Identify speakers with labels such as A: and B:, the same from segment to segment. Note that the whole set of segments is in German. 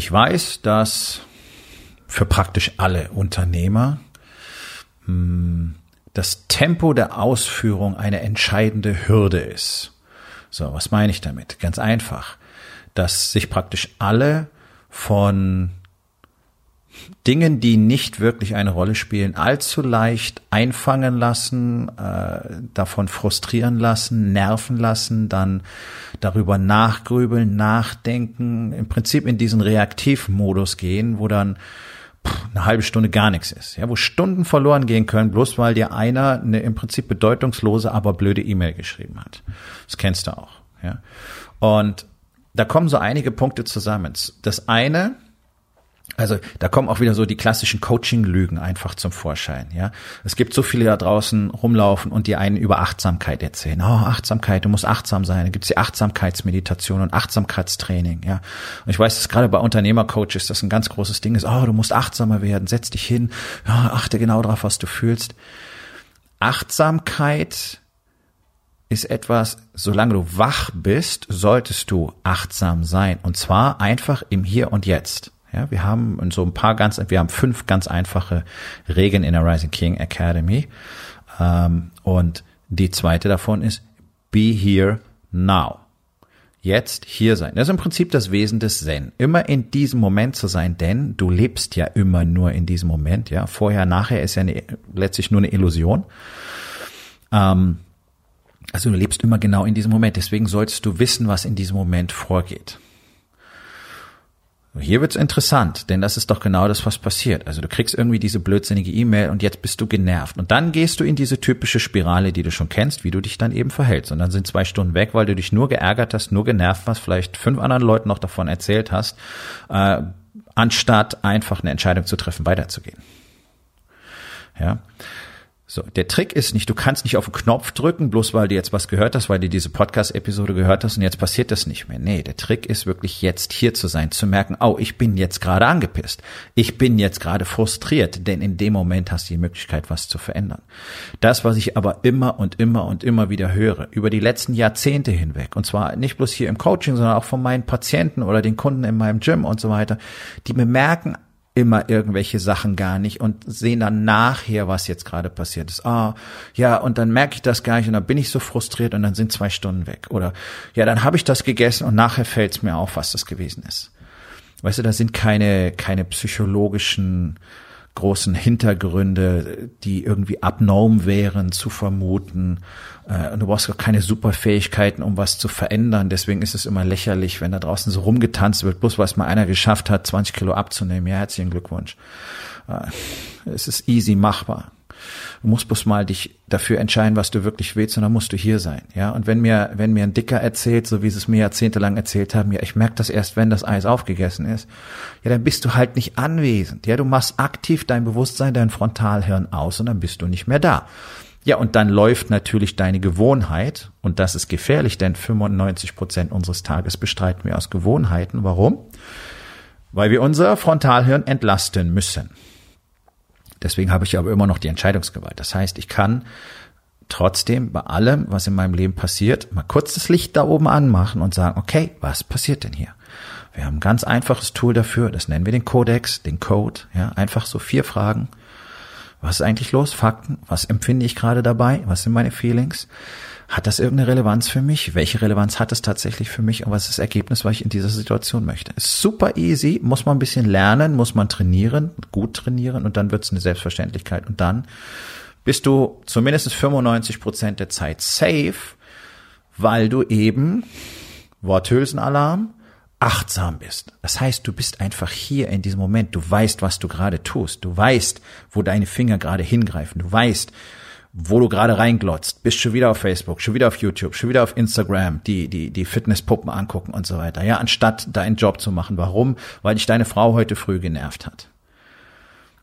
A: Ich weiß, dass für praktisch alle Unternehmer hm, das Tempo der Ausführung eine entscheidende Hürde ist. So, was meine ich damit? Ganz einfach, dass sich praktisch alle von Dingen, die nicht wirklich eine Rolle spielen, allzu leicht einfangen lassen, äh, davon frustrieren lassen, nerven lassen, dann darüber nachgrübeln, nachdenken, im Prinzip in diesen Reaktivmodus gehen, wo dann pff, eine halbe Stunde gar nichts ist, ja, wo Stunden verloren gehen können, bloß weil dir einer eine im Prinzip bedeutungslose, aber blöde E-Mail geschrieben hat. Das kennst du auch, ja. Und da kommen so einige Punkte zusammen. Das eine, also da kommen auch wieder so die klassischen Coaching-Lügen einfach zum Vorschein. Ja, es gibt so viele da draußen rumlaufen und die einen über Achtsamkeit erzählen. Oh, Achtsamkeit, du musst achtsam sein. Da gibt's die Achtsamkeitsmeditation und Achtsamkeitstraining. Ja, und ich weiß, dass gerade bei Unternehmercoaches das ein ganz großes Ding ist. Oh, du musst achtsamer werden. Setz dich hin. Ja, achte genau darauf, was du fühlst. Achtsamkeit ist etwas, solange du wach bist, solltest du achtsam sein. Und zwar einfach im Hier und Jetzt. Ja, wir haben so ein paar ganz, wir haben fünf ganz einfache Regeln in der Rising King Academy. Ähm, und die zweite davon ist Be here now. Jetzt hier sein. Das ist im Prinzip das Wesen des Zen. Immer in diesem Moment zu sein, denn du lebst ja immer nur in diesem Moment. Ja, vorher, nachher ist ja eine, letztlich nur eine Illusion. Ähm, also du lebst immer genau in diesem Moment. Deswegen solltest du wissen, was in diesem Moment vorgeht. Hier wird's interessant, denn das ist doch genau das, was passiert. Also du kriegst irgendwie diese blödsinnige E-Mail und jetzt bist du genervt. Und dann gehst du in diese typische Spirale, die du schon kennst, wie du dich dann eben verhältst. Und dann sind zwei Stunden weg, weil du dich nur geärgert hast, nur genervt hast, vielleicht fünf anderen Leuten noch davon erzählt hast, äh, anstatt einfach eine Entscheidung zu treffen, weiterzugehen. Ja. So, der Trick ist nicht, du kannst nicht auf den Knopf drücken, bloß weil du jetzt was gehört hast, weil du diese Podcast-Episode gehört hast und jetzt passiert das nicht mehr. Nee, der Trick ist wirklich jetzt hier zu sein, zu merken, oh, ich bin jetzt gerade angepisst. Ich bin jetzt gerade frustriert, denn in dem Moment hast du die Möglichkeit, was zu verändern. Das, was ich aber immer und immer und immer wieder höre, über die letzten Jahrzehnte hinweg, und zwar nicht bloß hier im Coaching, sondern auch von meinen Patienten oder den Kunden in meinem Gym und so weiter, die bemerken immer irgendwelche Sachen gar nicht und sehen dann nachher, was jetzt gerade passiert ist. Ah, ja, und dann merke ich das gar nicht und dann bin ich so frustriert und dann sind zwei Stunden weg. Oder ja, dann habe ich das gegessen und nachher fällt es mir auf, was das gewesen ist. Weißt du, da sind keine, keine psychologischen großen Hintergründe, die irgendwie abnorm wären, zu vermuten. Äh, du brauchst gar keine Superfähigkeiten, um was zu verändern. Deswegen ist es immer lächerlich, wenn da draußen so rumgetanzt wird, bloß weil es mal einer geschafft hat, 20 Kilo abzunehmen. Ja, herzlichen Glückwunsch. Äh, es ist easy machbar. Du musst bloß mal dich dafür entscheiden, was du wirklich willst, und dann musst du hier sein. Ja, und wenn mir, wenn mir ein Dicker erzählt, so wie sie es mir jahrzehntelang erzählt haben, ja, ich merke das erst, wenn das Eis aufgegessen ist, ja, dann bist du halt nicht anwesend. Ja, du machst aktiv dein Bewusstsein, dein Frontalhirn aus und dann bist du nicht mehr da. Ja, und dann läuft natürlich deine Gewohnheit, und das ist gefährlich, denn 95 Prozent unseres Tages bestreiten wir aus Gewohnheiten. Warum? Weil wir unser Frontalhirn entlasten müssen. Deswegen habe ich aber immer noch die Entscheidungsgewalt. Das heißt, ich kann trotzdem bei allem, was in meinem Leben passiert, mal kurz das Licht da oben anmachen und sagen, okay, was passiert denn hier? Wir haben ein ganz einfaches Tool dafür, das nennen wir den Codex, den Code, ja, einfach so vier Fragen. Was ist eigentlich los? Fakten? Was empfinde ich gerade dabei? Was sind meine Feelings? Hat das irgendeine Relevanz für mich? Welche Relevanz hat es tatsächlich für mich? Und was ist das Ergebnis, was ich in dieser Situation möchte? Ist super easy, muss man ein bisschen lernen, muss man trainieren, gut trainieren und dann wird es eine Selbstverständlichkeit. Und dann bist du zumindest 95 Prozent der Zeit safe, weil du eben, Worthülsenalarm, achtsam bist. Das heißt, du bist einfach hier in diesem Moment. Du weißt, was du gerade tust. Du weißt, wo deine Finger gerade hingreifen. Du weißt, wo du gerade reinglotzt, bist schon wieder auf Facebook, schon wieder auf YouTube, schon wieder auf Instagram, die, die, die Fitnesspuppen angucken und so weiter. Ja, anstatt deinen Job zu machen. Warum? Weil dich deine Frau heute früh genervt hat.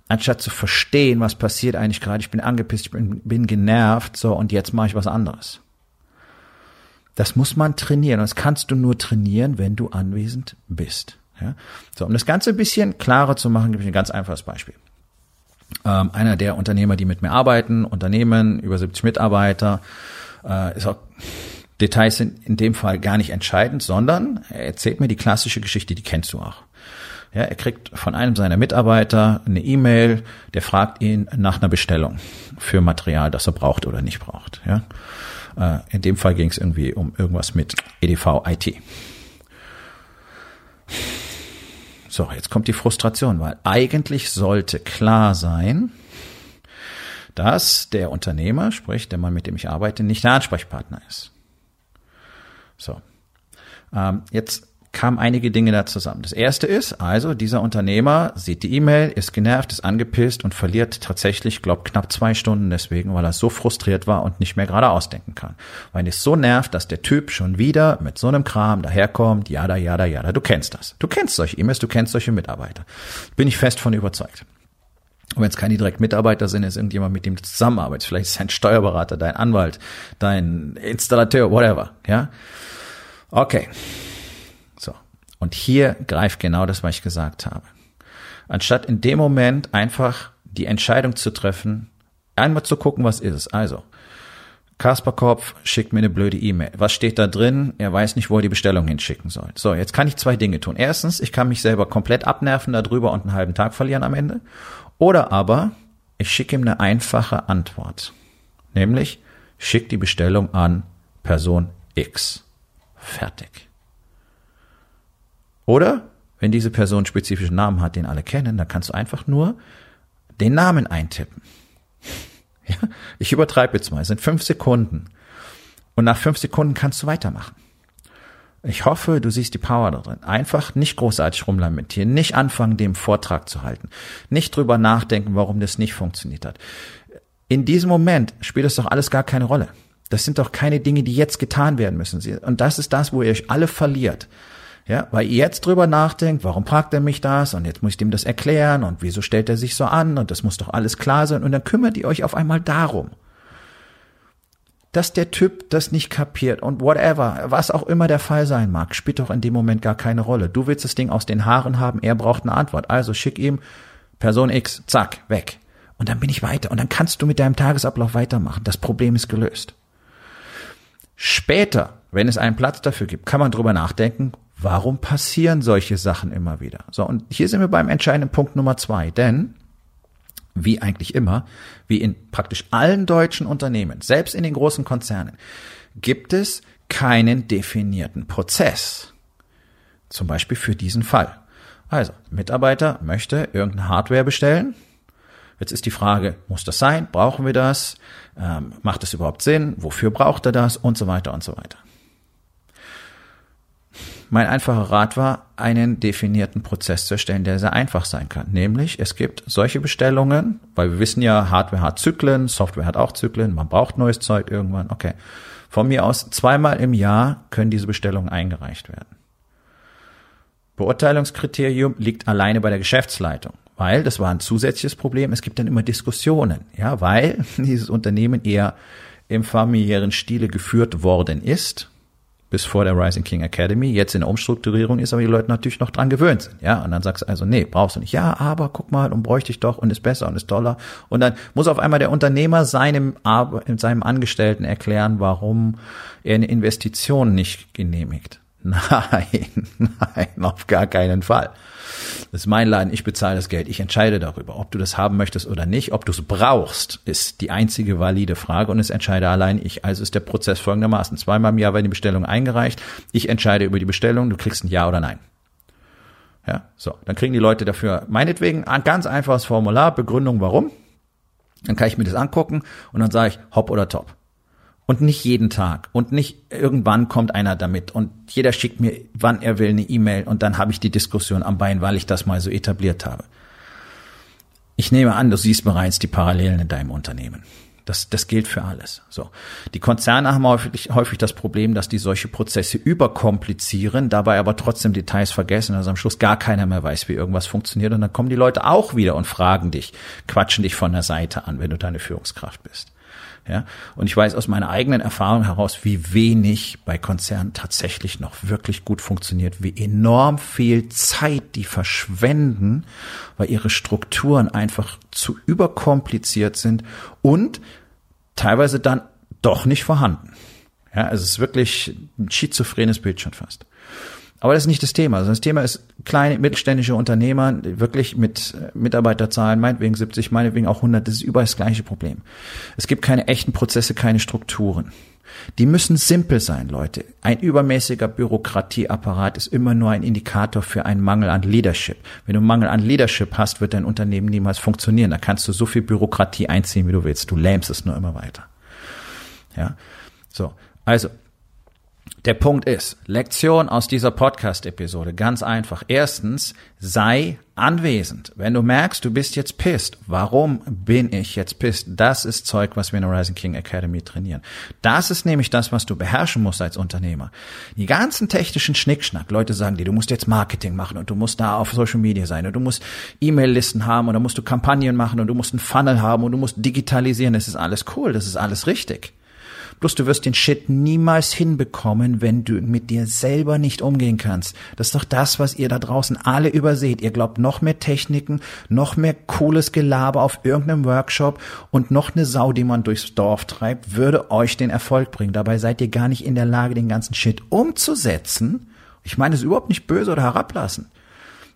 A: Anstatt zu verstehen, was passiert eigentlich gerade, ich bin angepisst, ich bin, bin genervt, so, und jetzt mache ich was anderes. Das muss man trainieren. Und das kannst du nur trainieren, wenn du anwesend bist. Ja? So, um das Ganze ein bisschen klarer zu machen, gebe ich ein ganz einfaches Beispiel ähm, einer der Unternehmer, die mit mir arbeiten, Unternehmen, über 70 Mitarbeiter, äh, ist auch Details sind in dem Fall gar nicht entscheidend, sondern er erzählt mir die klassische Geschichte, die kennst du auch. Ja, er kriegt von einem seiner Mitarbeiter eine E-Mail, der fragt ihn nach einer Bestellung für Material, das er braucht oder nicht braucht. Ja, äh, in dem Fall ging es irgendwie um irgendwas mit EDV IT. So, jetzt kommt die Frustration, weil eigentlich sollte klar sein, dass der Unternehmer, sprich der Mann, mit dem ich arbeite, nicht der Ansprechpartner ist. So. Ähm, jetzt kamen einige Dinge da zusammen. Das erste ist, also dieser Unternehmer sieht die E-Mail, ist genervt, ist angepisst und verliert tatsächlich, glaub, knapp zwei Stunden deswegen, weil er so frustriert war und nicht mehr gerade ausdenken kann. Weil es so nervt, dass der Typ schon wieder mit so einem Kram daherkommt, jada, jada, jada. Du kennst das. Du kennst solche E-Mails, du kennst solche Mitarbeiter. Bin ich fest von überzeugt. Und wenn es keine direkt Mitarbeiter sind, ist irgendjemand, mit dem du zusammenarbeitest. Vielleicht ist es ein Steuerberater, dein Anwalt, dein Installateur, whatever, ja. Okay. Und hier greift genau das, was ich gesagt habe. Anstatt in dem Moment einfach die Entscheidung zu treffen, einmal zu gucken, was ist es. Also, Kasper Kopf schickt mir eine blöde E-Mail. Was steht da drin? Er weiß nicht, wo er die Bestellung hinschicken soll. So, jetzt kann ich zwei Dinge tun. Erstens, ich kann mich selber komplett abnerven darüber und einen halben Tag verlieren am Ende. Oder aber, ich schicke ihm eine einfache Antwort. Nämlich, schick die Bestellung an Person X. Fertig. Oder wenn diese Person einen spezifischen Namen hat, den alle kennen, dann kannst du einfach nur den Namen eintippen. Ja, ich übertreibe jetzt mal, es sind fünf Sekunden. Und nach fünf Sekunden kannst du weitermachen. Ich hoffe, du siehst die Power da drin. Einfach nicht großartig rumlamentieren, nicht anfangen, dem Vortrag zu halten, nicht drüber nachdenken, warum das nicht funktioniert hat. In diesem Moment spielt das doch alles gar keine Rolle. Das sind doch keine Dinge, die jetzt getan werden müssen. Und das ist das, wo ihr euch alle verliert. Ja, weil ihr jetzt drüber nachdenkt, warum fragt er mich das und jetzt muss ich dem das erklären und wieso stellt er sich so an und das muss doch alles klar sein und dann kümmert ihr euch auf einmal darum, dass der Typ das nicht kapiert und whatever, was auch immer der Fall sein mag, spielt doch in dem Moment gar keine Rolle. Du willst das Ding aus den Haaren haben, er braucht eine Antwort. Also schick ihm Person X, zack, weg. Und dann bin ich weiter und dann kannst du mit deinem Tagesablauf weitermachen. Das Problem ist gelöst. Später, wenn es einen Platz dafür gibt, kann man drüber nachdenken, Warum passieren solche Sachen immer wieder? So, und hier sind wir beim entscheidenden Punkt Nummer zwei, denn wie eigentlich immer, wie in praktisch allen deutschen Unternehmen, selbst in den großen Konzernen, gibt es keinen definierten Prozess. Zum Beispiel für diesen Fall. Also, Mitarbeiter möchte irgendeine Hardware bestellen. Jetzt ist die Frage, muss das sein? Brauchen wir das? Ähm, macht es überhaupt Sinn? Wofür braucht er das? Und so weiter und so weiter. Mein einfacher Rat war, einen definierten Prozess zu erstellen, der sehr einfach sein kann. Nämlich, es gibt solche Bestellungen, weil wir wissen ja, Hardware hat Zyklen, Software hat auch Zyklen, man braucht neues Zeug irgendwann. Okay. Von mir aus zweimal im Jahr können diese Bestellungen eingereicht werden. Beurteilungskriterium liegt alleine bei der Geschäftsleitung, weil das war ein zusätzliches Problem. Es gibt dann immer Diskussionen, ja, weil dieses Unternehmen eher im familiären Stile geführt worden ist bis vor der Rising King Academy, jetzt in der Umstrukturierung ist, aber die Leute natürlich noch dran gewöhnt sind, ja, und dann sagst du also, nee, brauchst du nicht, ja, aber guck mal, und bräuchte ich doch und ist besser und ist toller. Und dann muss auf einmal der Unternehmer seinem, seinem Angestellten erklären, warum er eine Investition nicht genehmigt. Nein, nein, auf gar keinen Fall. Das ist mein Laden, ich bezahle das Geld, ich entscheide darüber. Ob du das haben möchtest oder nicht, ob du es brauchst, ist die einzige valide Frage und es entscheide allein ich. Also ist der Prozess folgendermaßen. Zweimal im Jahr werden die Bestellungen eingereicht. Ich entscheide über die Bestellung, du kriegst ein Ja oder Nein. Ja, so. Dann kriegen die Leute dafür meinetwegen ein ganz einfaches Formular, Begründung warum. Dann kann ich mir das angucken und dann sage ich hopp oder top. Und nicht jeden Tag. Und nicht irgendwann kommt einer damit und jeder schickt mir, wann er will, eine E-Mail und dann habe ich die Diskussion am Bein, weil ich das mal so etabliert habe. Ich nehme an, du siehst bereits die Parallelen in deinem Unternehmen. Das, das gilt für alles. So. Die Konzerne haben häufig, häufig das Problem, dass die solche Prozesse überkomplizieren, dabei aber trotzdem Details vergessen, dass am Schluss gar keiner mehr weiß, wie irgendwas funktioniert. Und dann kommen die Leute auch wieder und fragen dich, quatschen dich von der Seite an, wenn du deine Führungskraft bist. Ja, und ich weiß aus meiner eigenen Erfahrung heraus, wie wenig bei Konzernen tatsächlich noch wirklich gut funktioniert, wie enorm viel Zeit die verschwenden, weil ihre Strukturen einfach zu überkompliziert sind und teilweise dann doch nicht vorhanden. Ja, es ist wirklich ein schizophrenes Bild schon fast. Aber das ist nicht das Thema. Das Thema ist kleine, mittelständische Unternehmer, wirklich mit Mitarbeiterzahlen, meinetwegen 70, meinetwegen auch 100. Das ist überall das gleiche Problem. Es gibt keine echten Prozesse, keine Strukturen. Die müssen simpel sein, Leute. Ein übermäßiger Bürokratieapparat ist immer nur ein Indikator für einen Mangel an Leadership. Wenn du Mangel an Leadership hast, wird dein Unternehmen niemals funktionieren. Da kannst du so viel Bürokratie einziehen, wie du willst. Du lähmst es nur immer weiter. Ja. So. Also, der Punkt ist, Lektion aus dieser Podcast-Episode, ganz einfach. Erstens, sei anwesend. Wenn du merkst, du bist jetzt pisst, warum bin ich jetzt pisst? Das ist Zeug, was wir in der Rising King Academy trainieren. Das ist nämlich das, was du beherrschen musst als Unternehmer. Die ganzen technischen Schnickschnack, Leute sagen dir, du musst jetzt Marketing machen und du musst da auf Social Media sein und du musst E-Mail-Listen haben und dann musst du Kampagnen machen und du musst einen Funnel haben und du musst digitalisieren. Das ist alles cool, das ist alles richtig. Bloß du wirst den Shit niemals hinbekommen, wenn du mit dir selber nicht umgehen kannst. Das ist doch das, was ihr da draußen alle überseht. Ihr glaubt noch mehr Techniken, noch mehr cooles Gelaber auf irgendeinem Workshop und noch eine Sau, die man durchs Dorf treibt, würde euch den Erfolg bringen. Dabei seid ihr gar nicht in der Lage, den ganzen Shit umzusetzen. Ich meine es überhaupt nicht böse oder herablassen.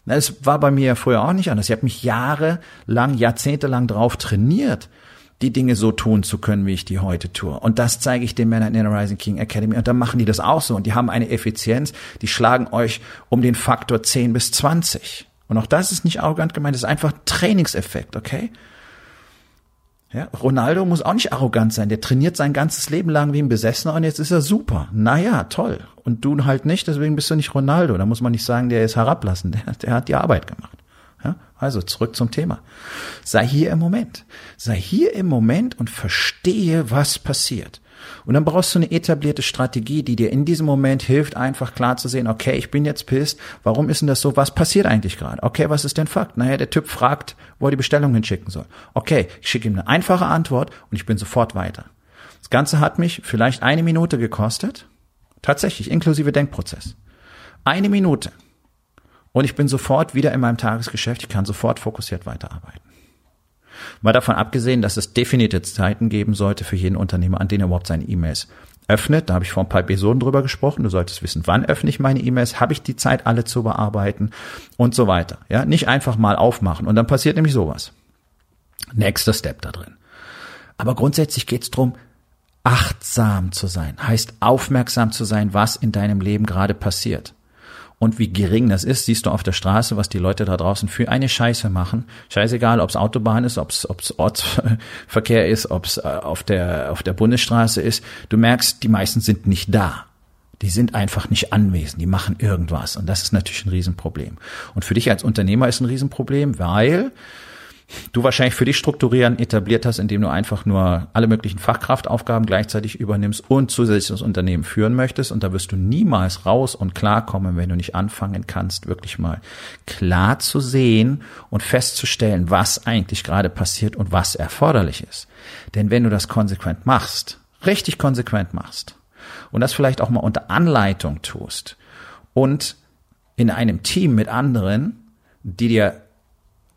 A: Es war bei mir früher auch nicht anders. Ich habe mich jahrelang, jahrzehntelang drauf trainiert die Dinge so tun zu können, wie ich die heute tue. Und das zeige ich den Männern in der Rising King Academy. Und dann machen die das auch so. Und die haben eine Effizienz, die schlagen euch um den Faktor 10 bis 20. Und auch das ist nicht arrogant gemeint, das ist einfach Trainingseffekt, okay? Ja, Ronaldo muss auch nicht arrogant sein. Der trainiert sein ganzes Leben lang wie ein Besessener und jetzt ist er super. Naja, toll. Und du halt nicht, deswegen bist du nicht Ronaldo. Da muss man nicht sagen, der ist herablassend. Der, der hat die Arbeit gemacht. Ja, also zurück zum Thema. Sei hier im Moment. Sei hier im Moment und verstehe, was passiert. Und dann brauchst du eine etablierte Strategie, die dir in diesem Moment hilft, einfach klar zu sehen, okay, ich bin jetzt pisst, warum ist denn das so, was passiert eigentlich gerade? Okay, was ist denn Fakt? Naja, der Typ fragt, wo er die Bestellung hinschicken soll. Okay, ich schicke ihm eine einfache Antwort und ich bin sofort weiter. Das Ganze hat mich vielleicht eine Minute gekostet, tatsächlich, inklusive Denkprozess. Eine Minute. Und ich bin sofort wieder in meinem Tagesgeschäft. Ich kann sofort fokussiert weiterarbeiten. Mal davon abgesehen, dass es definierte Zeiten geben sollte für jeden Unternehmer, an denen er überhaupt seine E-Mails öffnet. Da habe ich vor ein paar Episoden drüber gesprochen. Du solltest wissen, wann öffne ich meine E-Mails, habe ich die Zeit, alle zu bearbeiten und so weiter. Ja, nicht einfach mal aufmachen und dann passiert nämlich sowas. Nächster Step da drin. Aber grundsätzlich geht es darum, achtsam zu sein, heißt aufmerksam zu sein, was in deinem Leben gerade passiert und wie gering das ist, siehst du auf der Straße, was die Leute da draußen für eine Scheiße machen. Scheißegal, ob es Autobahn ist, ob es Ortsverkehr ist, ob es äh, auf der, auf der Bundesstraße ist. Du merkst, die meisten sind nicht da. Die sind einfach nicht anwesend, die machen irgendwas. Und das ist natürlich ein Riesenproblem. Und für dich als Unternehmer ist ein Riesenproblem, weil du wahrscheinlich für dich strukturieren etabliert hast, indem du einfach nur alle möglichen Fachkraftaufgaben gleichzeitig übernimmst und zusätzlich das Unternehmen führen möchtest. Und da wirst du niemals raus und klarkommen, wenn du nicht anfangen kannst, wirklich mal klar zu sehen und festzustellen, was eigentlich gerade passiert und was erforderlich ist. Denn wenn du das konsequent machst, richtig konsequent machst und das vielleicht auch mal unter Anleitung tust und in einem Team mit anderen, die dir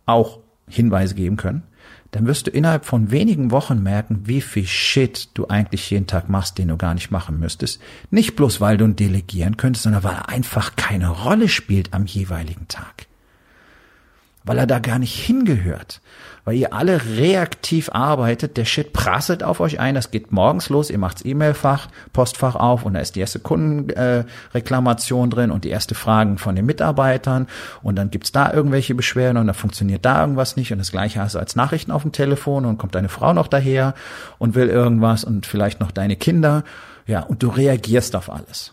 A: auch Hinweise geben können, dann wirst du innerhalb von wenigen Wochen merken, wie viel Shit du eigentlich jeden Tag machst, den du gar nicht machen müsstest. Nicht bloß, weil du ihn delegieren könntest, sondern weil er einfach keine Rolle spielt am jeweiligen Tag. Weil er da gar nicht hingehört weil ihr alle reaktiv arbeitet. Der Shit prasselt auf euch ein. Das geht morgens los. Ihr macht's E-Mail-Fach, Postfach auf und da ist die erste Kundenreklamation äh, drin und die erste Fragen von den Mitarbeitern und dann gibt's da irgendwelche Beschwerden und dann funktioniert da irgendwas nicht und das gleiche hast du als Nachrichten auf dem Telefon und kommt deine Frau noch daher und will irgendwas und vielleicht noch deine Kinder. Ja, und du reagierst auf alles.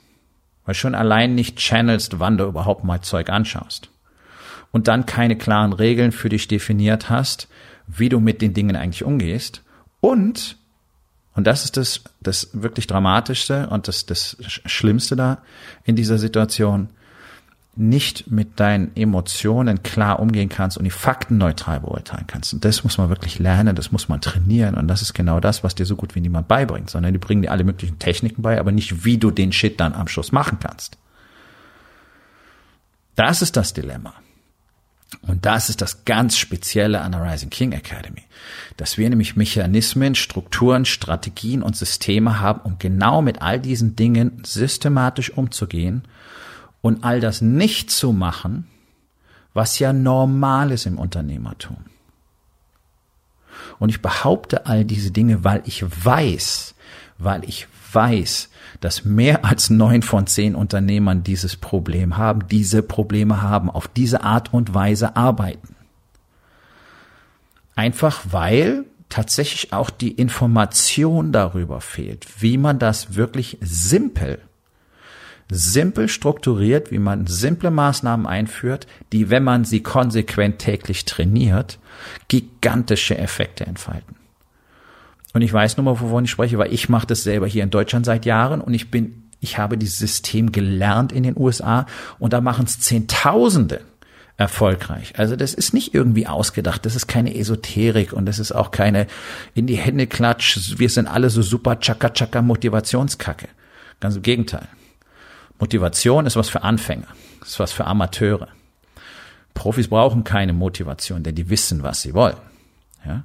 A: Weil schon allein nicht channelst, wann du überhaupt mal Zeug anschaust und dann keine klaren Regeln für dich definiert hast, wie du mit den Dingen eigentlich umgehst und Und das ist das, das wirklich Dramatischste und das, das Schlimmste da in dieser Situation, nicht mit deinen Emotionen klar umgehen kannst und die Fakten neutral beurteilen kannst. Und das muss man wirklich lernen, das muss man trainieren. Und das ist genau das, was dir so gut wie niemand beibringt, sondern die bringen dir alle möglichen Techniken bei, aber nicht, wie du den Shit dann am Schluss machen kannst. Das ist das Dilemma. Und das ist das ganz Spezielle an der Rising King Academy, dass wir nämlich Mechanismen, Strukturen, Strategien und Systeme haben, um genau mit all diesen Dingen systematisch umzugehen und all das nicht zu machen, was ja normal ist im Unternehmertum. Und ich behaupte all diese Dinge, weil ich weiß, weil ich weiß, dass mehr als neun von zehn Unternehmern dieses Problem haben, diese Probleme haben, auf diese Art und Weise arbeiten. Einfach weil tatsächlich auch die Information darüber fehlt, wie man das wirklich simpel simpel strukturiert, wie man simple Maßnahmen einführt, die, wenn man sie konsequent täglich trainiert, gigantische Effekte entfalten. Und ich weiß nur mal, wovon ich spreche, weil ich mache das selber hier in Deutschland seit Jahren und ich bin, ich habe dieses System gelernt in den USA und da machen es Zehntausende erfolgreich. Also das ist nicht irgendwie ausgedacht, das ist keine Esoterik und das ist auch keine in die Hände klatsch, wir sind alle so super chaka chaka Motivationskacke. Ganz im Gegenteil. Motivation ist was für Anfänger, ist was für Amateure. Profis brauchen keine Motivation, denn die wissen, was sie wollen. Ja?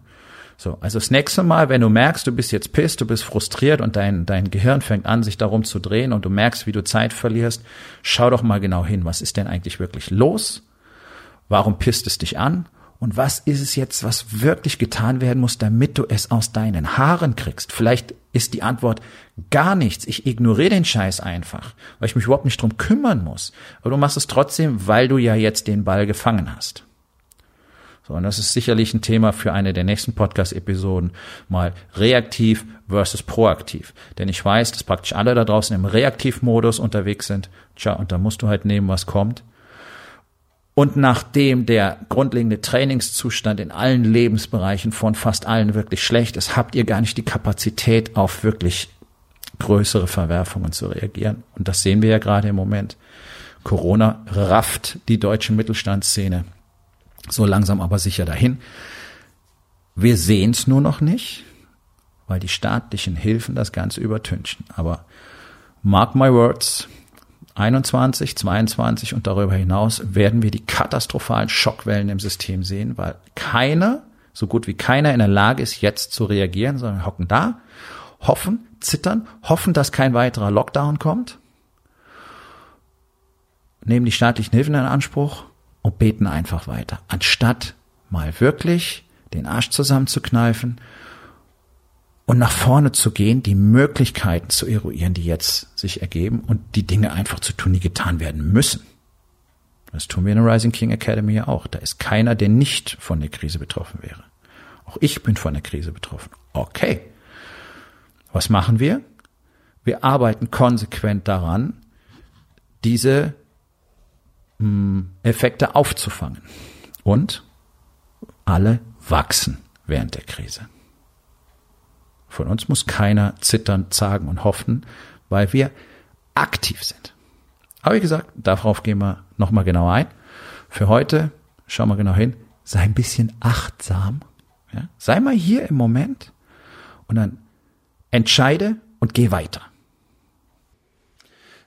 A: So, also das nächste Mal, wenn du merkst, du bist jetzt pisst, du bist frustriert und dein, dein Gehirn fängt an, sich darum zu drehen und du merkst, wie du Zeit verlierst, schau doch mal genau hin, was ist denn eigentlich wirklich los? Warum pisst es dich an? Und was ist es jetzt, was wirklich getan werden muss, damit du es aus deinen Haaren kriegst? Vielleicht ist die Antwort gar nichts. Ich ignoriere den Scheiß einfach, weil ich mich überhaupt nicht drum kümmern muss. Aber du machst es trotzdem, weil du ja jetzt den Ball gefangen hast. So, und das ist sicherlich ein Thema für eine der nächsten Podcast-Episoden, mal reaktiv versus proaktiv. Denn ich weiß, dass praktisch alle da draußen im Reaktivmodus unterwegs sind. Tja, und da musst du halt nehmen, was kommt. Und nachdem der grundlegende Trainingszustand in allen Lebensbereichen von fast allen wirklich schlecht ist, habt ihr gar nicht die Kapazität, auf wirklich größere Verwerfungen zu reagieren. Und das sehen wir ja gerade im Moment. Corona rafft die deutsche Mittelstandsszene so langsam aber sicher dahin. Wir sehen es nur noch nicht, weil die staatlichen Hilfen das Ganze übertünchen. Aber mark my words, 21, 22 und darüber hinaus werden wir die katastrophalen Schockwellen im System sehen, weil keiner, so gut wie keiner in der Lage ist, jetzt zu reagieren, sondern hocken da, hoffen, zittern, hoffen, dass kein weiterer Lockdown kommt, nehmen die staatlichen Hilfen in Anspruch und beten einfach weiter, anstatt mal wirklich den Arsch zusammenzukneifen und nach vorne zu gehen, die Möglichkeiten zu eruieren, die jetzt sich ergeben und die Dinge einfach zu tun, die getan werden müssen. Das tun wir in der Rising King Academy ja auch. Da ist keiner, der nicht von der Krise betroffen wäre. Auch ich bin von der Krise betroffen. Okay. Was machen wir? Wir arbeiten konsequent daran, diese Effekte aufzufangen. Und alle wachsen während der Krise. Von uns muss keiner zittern, zagen und hoffen, weil wir aktiv sind. Aber wie gesagt, darauf gehen wir nochmal genauer ein. Für heute, schau mal genau hin, sei ein bisschen achtsam. Ja? Sei mal hier im Moment und dann entscheide und geh weiter.